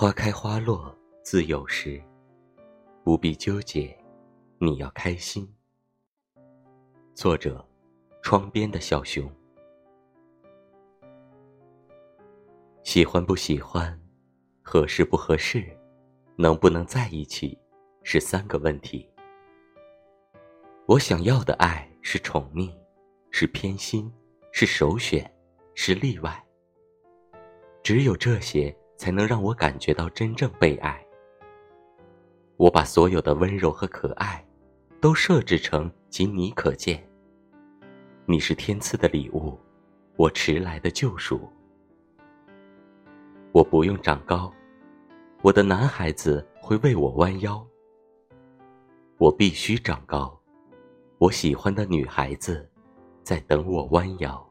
花开花落自有时，不必纠结，你要开心。作者：窗边的小熊。喜欢不喜欢，合适不合适，能不能在一起，是三个问题。我想要的爱是宠溺，是偏心，是首选，是例外。只有这些，才能让我感觉到真正被爱。我把所有的温柔和可爱，都设置成仅你可见。你是天赐的礼物，我迟来的救赎。我不用长高，我的男孩子会为我弯腰。我必须长高，我喜欢的女孩子，在等我弯腰。